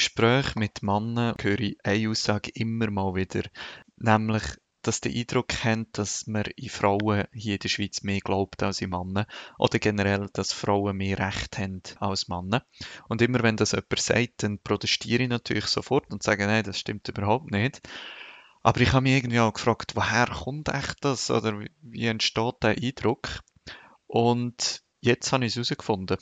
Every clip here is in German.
Gesprächen mit Männern höre ich eine Aussage immer mal wieder, nämlich, dass der Eindruck haben, dass man in Frauen hier in der Schweiz mehr glaubt als in Männern oder generell, dass Frauen mehr Recht haben als Männer. Und immer wenn das jemand sagt, dann protestiere ich natürlich sofort und sage, nein, das stimmt überhaupt nicht. Aber ich habe mich irgendwie auch gefragt, woher kommt echt das oder wie entsteht der Eindruck? Und jetzt habe ich es herausgefunden.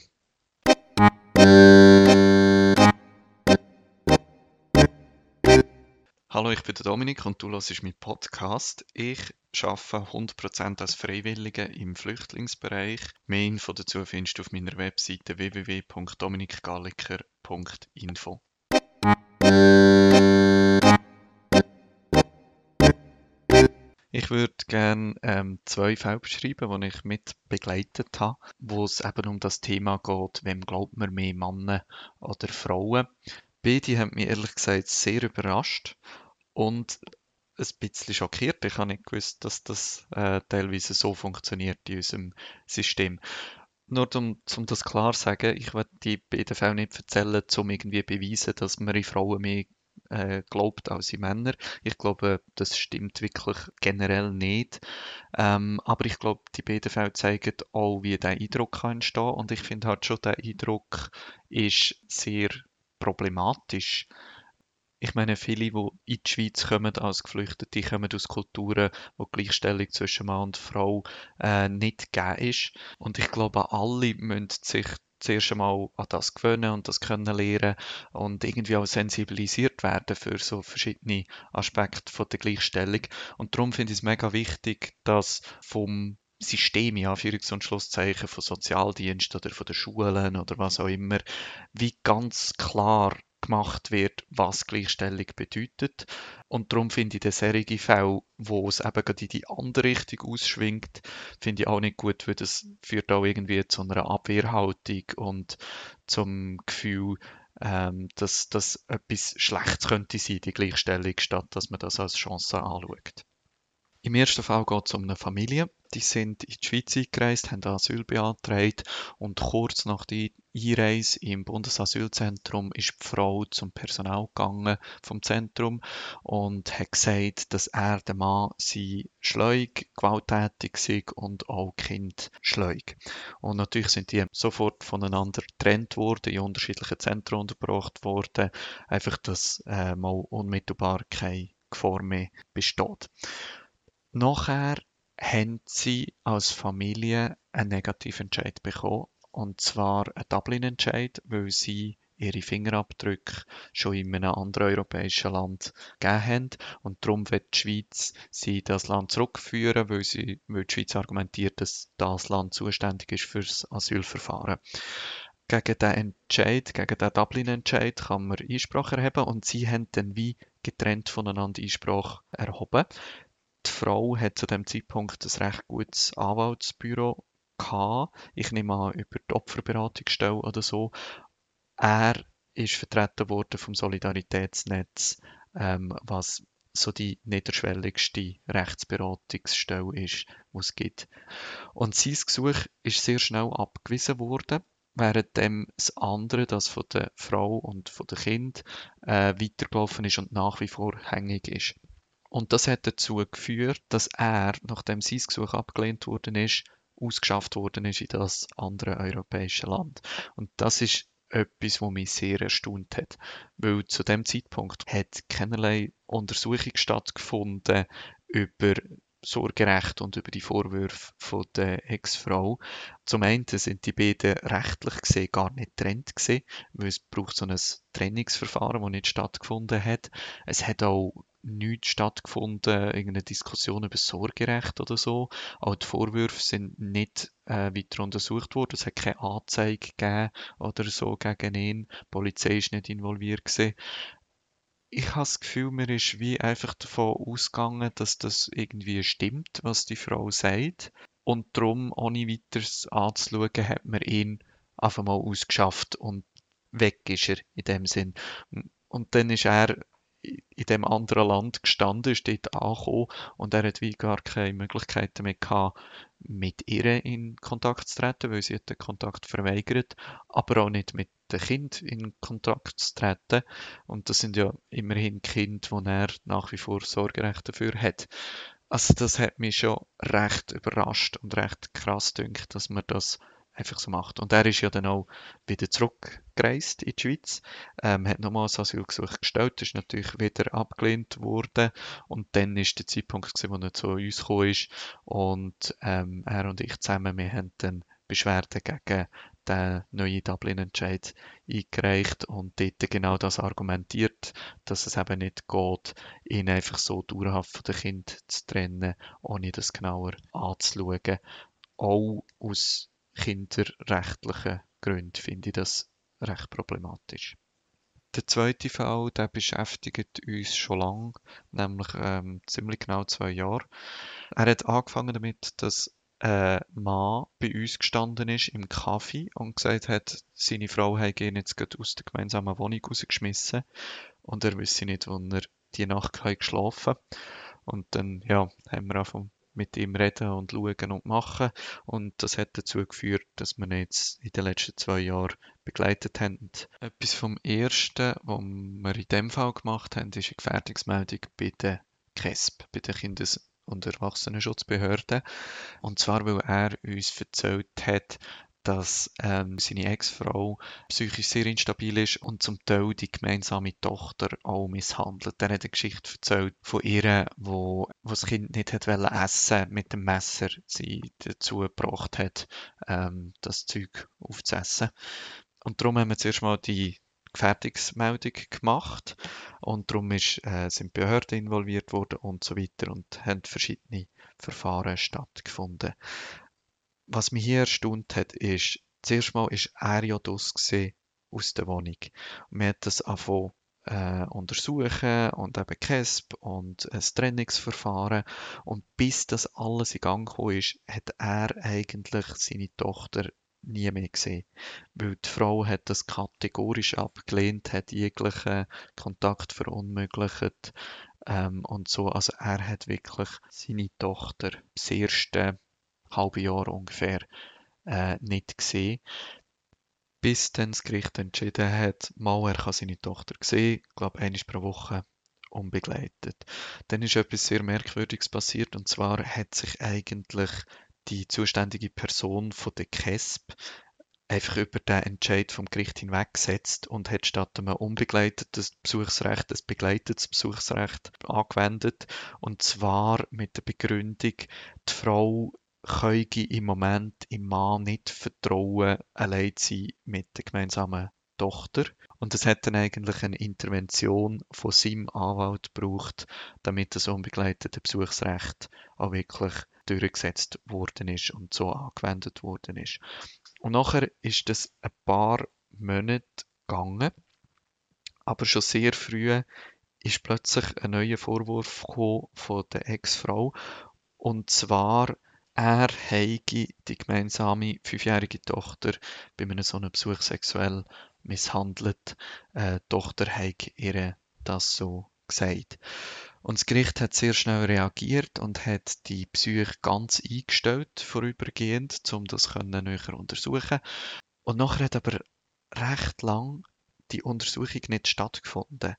Hallo, ich bin der Dominik und du hörst meinen Podcast. Ich arbeite 100% als Freiwillige im Flüchtlingsbereich. Mehr Info dazu findest du auf meiner Webseite www.dominikgalliker.info. Ich würde gerne ähm, zwei Fälle beschreiben, die ich mit begleitet habe, wo es eben um das Thema geht, wem glaubt man mehr, Männer oder Frauen. Beide haben mich ehrlich gesagt sehr überrascht und ein bisschen schockiert. Ich habe nicht gewusst, dass das äh, teilweise so funktioniert in unserem System. Nur um, um das klar zu sagen, ich werde die Fälle nicht erzählen, um irgendwie beweisen, dass man in Frauen mehr äh, glaubt als in Männer. Ich glaube, das stimmt wirklich generell nicht. Ähm, aber ich glaube, die Fälle zeigen auch, wie der Eindruck kann entstehen Und ich finde halt schon, der Eindruck ist sehr problematisch. Ich meine, viele, die in die Schweiz kommen als Geflüchtete, kommen aus Kulturen, wo die Gleichstellung zwischen Mann und Frau äh, nicht gegeben ist. Und ich glaube, alle müssen sich zuerst einmal an das gewöhnen und das können lernen und irgendwie auch sensibilisiert werden für so verschiedene Aspekte von der Gleichstellung. Und darum finde ich es mega wichtig, dass vom System, in Anführungs- und Schlusszeichen, von Sozialdiensten oder von den Schulen oder was auch immer, wie ganz klar gemacht wird, was Gleichstellung bedeutet. Und darum finde ich den solche Fälle, wo es eben gerade in die andere Richtung ausschwingt, finde ich auch nicht gut, weil das führt auch irgendwie zu einer Abwehrhaltung und zum Gefühl, ähm, dass das etwas Schlechtes könnte sein, die Gleichstellung, statt dass man das als Chance anschaut. Im ersten Fall geht es um eine Familie. Die sind in die Schweiz eingereist, haben Asyl beantragt und kurz nach der Einreise im Bundesasylzentrum ist die Frau zum Personal gegangen vom Zentrum und hat gesagt, dass er, der Mann, sie schleug, gewalttätig sei und auch Kind schleug. Und natürlich sind die sofort voneinander getrennt worden, in unterschiedlichen Zentren untergebracht worden, einfach, dass äh, mal unmittelbar keine Gefahr mehr besteht. Nachher haben sie als Familie einen negativen Entscheid bekommen. Und zwar einen Dublin-Entscheid, weil sie ihre Fingerabdrücke schon in einem anderen europäischen Land gegeben haben. Und darum wird die Schweiz sie das Land zurückführen, weil, sie, weil die Schweiz argumentiert, dass das Land zuständig ist für das Asylverfahren. Gegen diesen Entscheid, gegen den Dublin-Entscheid kann man Einsprache erheben und sie haben dann wie getrennt voneinander Einsprache erhoben. Die Frau hat zu dem Zeitpunkt ein recht gutes Anwaltsbüro gehabt. Ich nehme an, über die Opferberatungsstelle oder so. Er ist vertreten worden vom Solidaritätsnetz, ähm, was so die niederschwelligste Rechtsberatungsstelle ist, die es gibt. Und sein Gesuch ist sehr schnell abgewiesen worden, während das andere, das von der Frau und von dem Kind, äh, weitergelaufen ist und nach wie vor hängig ist. Und das hat dazu geführt, dass er, nachdem sein Gesuch abgelehnt worden ist, ausgeschafft worden ist in das andere europäische Land. Und das ist etwas, was mich sehr erstaunt hat, weil zu dem Zeitpunkt hat keinerlei Untersuchung stattgefunden über Sorgerecht und über die Vorwürfe von der Ex-Frau. Zum einen sind die beiden rechtlich gesehen gar nicht getrennt gesehen, weil es braucht so ein Trennungsverfahren, das nicht stattgefunden hat. Es hat auch nichts stattgefunden, irgendeine Diskussion über Sorgerecht oder so. Auch die Vorwürfe sind nicht äh, weiter untersucht worden. Es hat keine Anzeige gegeben oder so gegen ihn. Die Polizei ist nicht involviert gewesen. Ich habe das Gefühl, mir ist wie einfach davon ausgegangen, dass das irgendwie stimmt, was die Frau sagt. Und darum, ohne weiteres anzuschauen, hat man ihn einfach mal ausgeschafft und weg ist er in dem Sinn. Und dann ist er in dem anderen Land gestanden, ist dort angekommen und er hat wie gar keine Möglichkeiten mehr gehabt, mit ihr in Kontakt zu treten, weil sie hat den Kontakt verweigert, aber auch nicht mit dem Kind in Kontakt zu treten. Und das sind ja immerhin Kinder, wo er nach wie vor Sorgerecht dafür hat. Also das hat mich schon recht überrascht und recht krass dünkt, dass man das einfach so macht. Und er ist ja dann auch wieder zurückgereist in die Schweiz, ähm, hat nochmal ein Asylgesuch gestellt, ist natürlich wieder abgelehnt worden und dann ist der Zeitpunkt gewesen, wo er zu uns gekommen ist und ähm, er und ich zusammen, wir haben dann Beschwerden gegen den neuen Dublin-Entscheid eingereicht und dort genau das argumentiert, dass es eben nicht geht, ihn einfach so dauerhaft von den Kindern zu trennen, ohne das genauer anzuschauen. Auch aus kinderrechtlichen Gründen finde ich das recht problematisch. Der zweite Fall, der beschäftigt uns schon lange, nämlich ähm, ziemlich genau zwei Jahre. Er hat angefangen damit, dass ein Mann bei uns gestanden ist im Kaffee und gesagt hat, seine Frau habe ihn jetzt gerade aus der gemeinsamen Wohnung rausgeschmissen und er wisse nicht, wo er die Nacht geschlafen Und dann ja, haben wir angefangen mit ihm reden und schauen und machen. Und das hat dazu geführt, dass wir ihn jetzt in den letzten zwei Jahren begleitet haben. Etwas vom Ersten, was wir in dem Fall gemacht haben, ist eine Gefährdungsmeldung bei der KESB, bei der Kindes- und Erwachsenenschutzbehörde. Und zwar, weil er uns erzählt hat, dass ähm, seine Ex-Frau psychisch sehr instabil ist und zum Teil die gemeinsame Tochter auch misshandelt. Er hat eine Geschichte erzählt von ihr, wo, wo das Kind nicht hat essen mit dem Messer sie dazu gebracht hat, ähm, das Zeug aufzuessen. Und darum haben wir zuerst mal die Gefährdungsmeldung gemacht und darum ist, äh, sind Behörden involviert worden und so weiter und haben verschiedene Verfahren stattgefunden was mich hier erstaunt hat, ist, zuerst mal ist er ja draus aus der Wohnung. Und wir hat das angefangen äh, untersuchen und eben KESP und ein Trennungsverfahren. Und bis das alles in Gang gekommen ist, hat er eigentlich seine Tochter nie mehr gesehen. Weil die Frau hat das kategorisch abgelehnt, hat jeglichen Kontakt verunmöglicht ähm, und so. Also er hat wirklich seine Tochter das erste halbe Jahr ungefähr äh, nicht gesehen. Bis dann das Gericht entschieden hat, mal er kann seine Tochter sehen, ich glaube einmal pro Woche unbegleitet. Dann ist etwas sehr Merkwürdiges passiert und zwar hat sich eigentlich die zuständige Person von der KESB einfach über den Entscheid vom Gericht hinweggesetzt und hat statt einem unbegleiteten Besuchsrecht ein begleitetes Besuchsrecht angewendet. Und zwar mit der Begründung, die Frau können im Moment im Mann nicht vertrauen, allein zu sein mit der gemeinsamen Tochter. Und es hat dann eigentlich eine Intervention von seinem Anwalt gebraucht, damit das unbegleitete Besuchsrecht auch wirklich durchgesetzt worden ist und so angewendet worden ist. Und nachher ist das ein paar Monate gegangen, aber schon sehr früh ist plötzlich ein neuer Vorwurf von der Ex-Frau und zwar er habe die gemeinsame fünfjährige Tochter bei einem so einem Besuch sexuell misshandelt. Äh, die Tochter habe ihr das so gesagt. Und das Gericht hat sehr schnell reagiert und hat die Psyche ganz eingestellt, vorübergehend, um das näher untersuchen. Und nachher hat aber recht lang die Untersuchung nicht stattgefunden.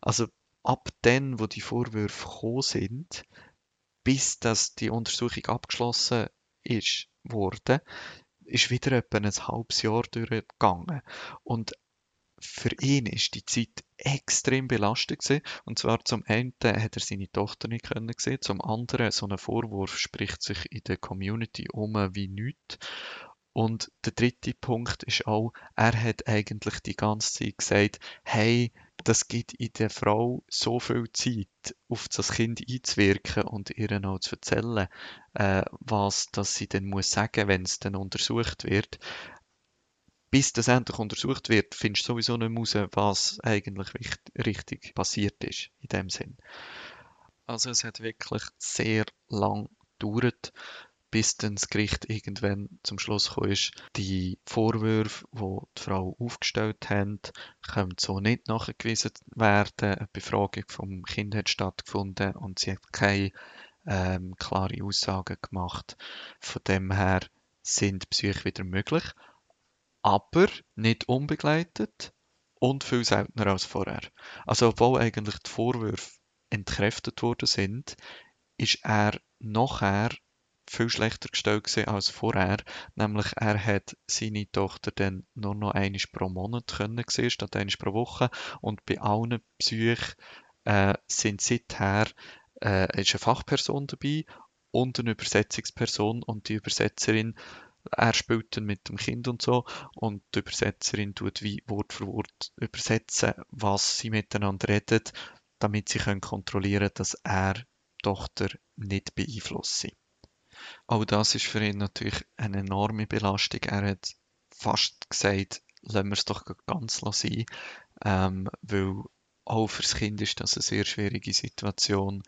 Also ab dann, wo die Vorwürfe gekommen sind, bis das die Untersuchung abgeschlossen ist wurde, ist wieder etwa ein halbes Jahr durchgegangen. Und für ihn ist die Zeit extrem belastend gewesen. Und zwar zum einen hat er seine Tochter nicht können sehen, zum anderen so ein Vorwurf spricht sich in der Community um wie nichts. Und der dritte Punkt ist auch, er hat eigentlich die ganze Zeit gesagt, hey, das gibt in der Frau so viel Zeit, auf das Kind einzuwirken und ihr noch zu erzählen, äh, was das sie dann muss sagen, wenn es dann untersucht wird. Bis das endlich untersucht wird, findest du sowieso nicht raus, was eigentlich richtig passiert ist, in dem Sinn. Also es hat wirklich sehr lang gedauert, bis dann das Gericht irgendwann zum Schluss gekommen ist, die Vorwürfe, die die Frau aufgestellt hat, können so nicht nachgewiesen werden. Eine Befragung vom Kind hat stattgefunden und sie hat keine ähm, klare Aussagen gemacht. Von dem her sind Psyche wieder möglich, aber nicht unbegleitet und viel seltener als vorher. Also obwohl eigentlich die Vorwürfe entkräftet worden sind, ist er nachher viel schlechter gestellt gewesen als vorher. Nämlich er hat seine Tochter dann nur noch einmal pro Monat können sehen, statt einmal pro Woche. Und bei allen Psych äh, sind seither äh, ist eine Fachperson dabei und eine Übersetzungsperson und die Übersetzerin er spielt dann mit dem Kind und so und die Übersetzerin tut wie Wort für Wort übersetzen, was sie miteinander reden, damit sie können kontrollieren, dass er die Tochter nicht beeinflusst. Auch das ist für ihn natürlich eine enorme Belastung. Er hat fast gesagt, lassen wir es doch ganz sein, ähm, weil auch für das Kind ist das eine sehr schwierige Situation.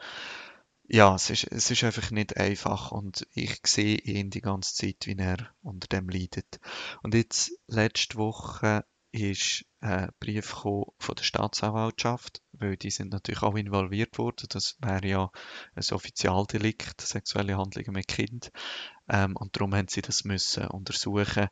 Ja, es ist, es ist einfach nicht einfach und ich sehe ihn die ganze Zeit, wie er unter dem leidet. Und jetzt, letzte Woche, ist ein Brief von der Staatsanwaltschaft, weil die sind natürlich auch involviert worden. Das wäre ja ein Offizialdelikt, sexuelle Handlungen mit Kind. Ähm, und darum haben sie das müssen untersuchen.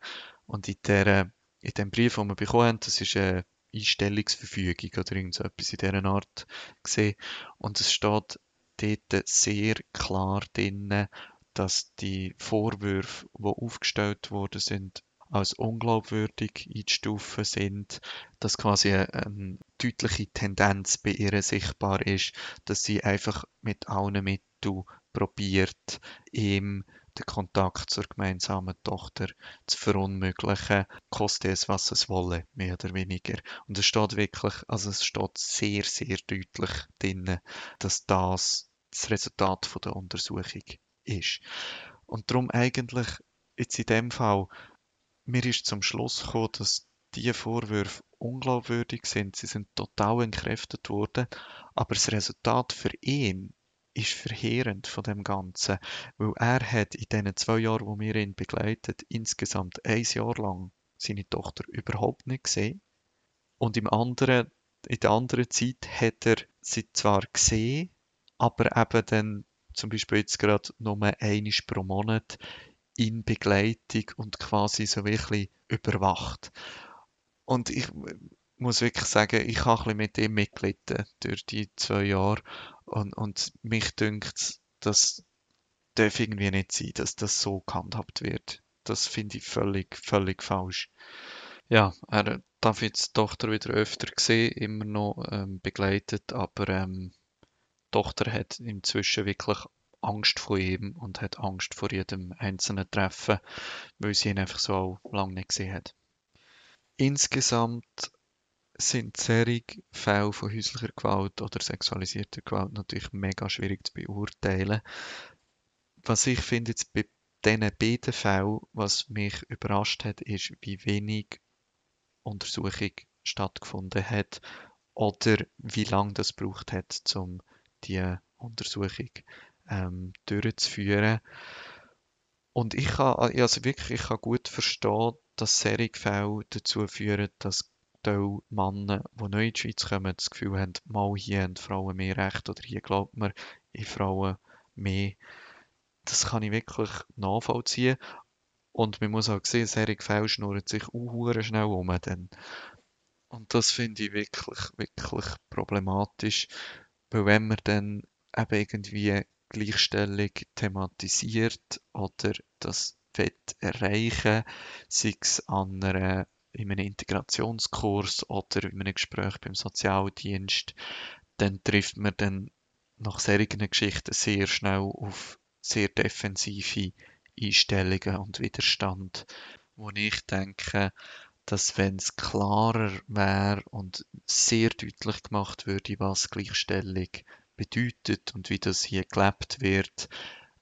Und in, der, in dem Brief, den wir bekommen haben, das ist eine Einstellungsverfügung oder irgend so etwas in dieser Art gesehen. Und es steht dort sehr klar drin, dass die Vorwürfe, die aufgestellt worden sind, als unglaubwürdig einzustufen sind, dass quasi eine deutliche Tendenz bei ihr sichtbar ist, dass sie einfach mit allen Mitteln probiert, ihm den Kontakt zur gemeinsamen Tochter zu verunmöglichen, koste es, was es wolle, mehr oder weniger. Und es steht wirklich, also es steht sehr, sehr deutlich drin, dass das das Resultat von der Untersuchung ist. Und darum eigentlich jetzt in dem Fall mir ist zum Schluss gekommen, dass diese Vorwürfe unglaubwürdig sind. Sie sind total entkräftet worden. Aber das Resultat für ihn ist verheerend von dem Ganzen. Weil er hat in diesen zwei Jahren, wo wir ihn begleitet, insgesamt ein Jahr lang seine Tochter überhaupt nicht gesehen. Und im anderen, in der anderen Zeit hat er sie zwar gesehen, aber eben dann zum Beispiel jetzt gerade nur einmal pro Monat in Begleitung und quasi so wirklich überwacht. Und ich muss wirklich sagen, ich habe ein bisschen mit ihm mitgelitten durch die zwei Jahre und, und mich dünkt, das darf irgendwie nicht sein, dass das so gehandhabt wird. Das finde ich völlig, völlig falsch. Ja, er darf jetzt die Tochter wieder öfter sehen, immer noch ähm, begleitet, aber ähm, die Tochter hat inzwischen wirklich Angst vor ihm und hat Angst vor jedem einzelnen Treffen, weil sie ihn einfach so lange nicht gesehen hat. Insgesamt sind solche Fälle von häuslicher Gewalt oder sexualisierter Gewalt natürlich mega schwierig zu beurteilen. Was ich finde jetzt bei diesen beiden Fällen, was mich überrascht hat, ist, wie wenig Untersuchung stattgefunden hat oder wie lange das braucht hat, um die Untersuchung ähm, durchzuführen. Und ich kann, also wirklich, ich kann gut verstehen, dass solche Fälle dazu führen, dass die Männer, die neu in die Schweiz kommen, das Gefühl haben, mal hier haben Frauen mehr Recht oder hier glaubt man in Frauen mehr. Das kann ich wirklich nachvollziehen. Und man muss auch sehen, solche Fälle schnurren sich auch schnell um. Dann. Und das finde ich wirklich, wirklich problematisch. Weil wenn man dann eben irgendwie Gleichstellung thematisiert oder das erreichen, sei es an einer, in einem Integrationskurs oder in einem Gespräch beim Sozialdienst, dann trifft man dann nach solchen Geschichten sehr schnell auf sehr defensive Einstellungen und Widerstand, wo ich denke, dass wenn es klarer wäre und sehr deutlich gemacht würde, was Gleichstellung bedeutet und wie das hier gelebt wird,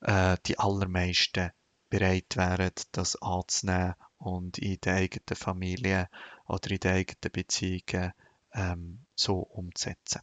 äh, die allermeisten bereit wären, das anzunehmen und in der eigenen Familie oder in den eigenen Beziehungen ähm, so umzusetzen.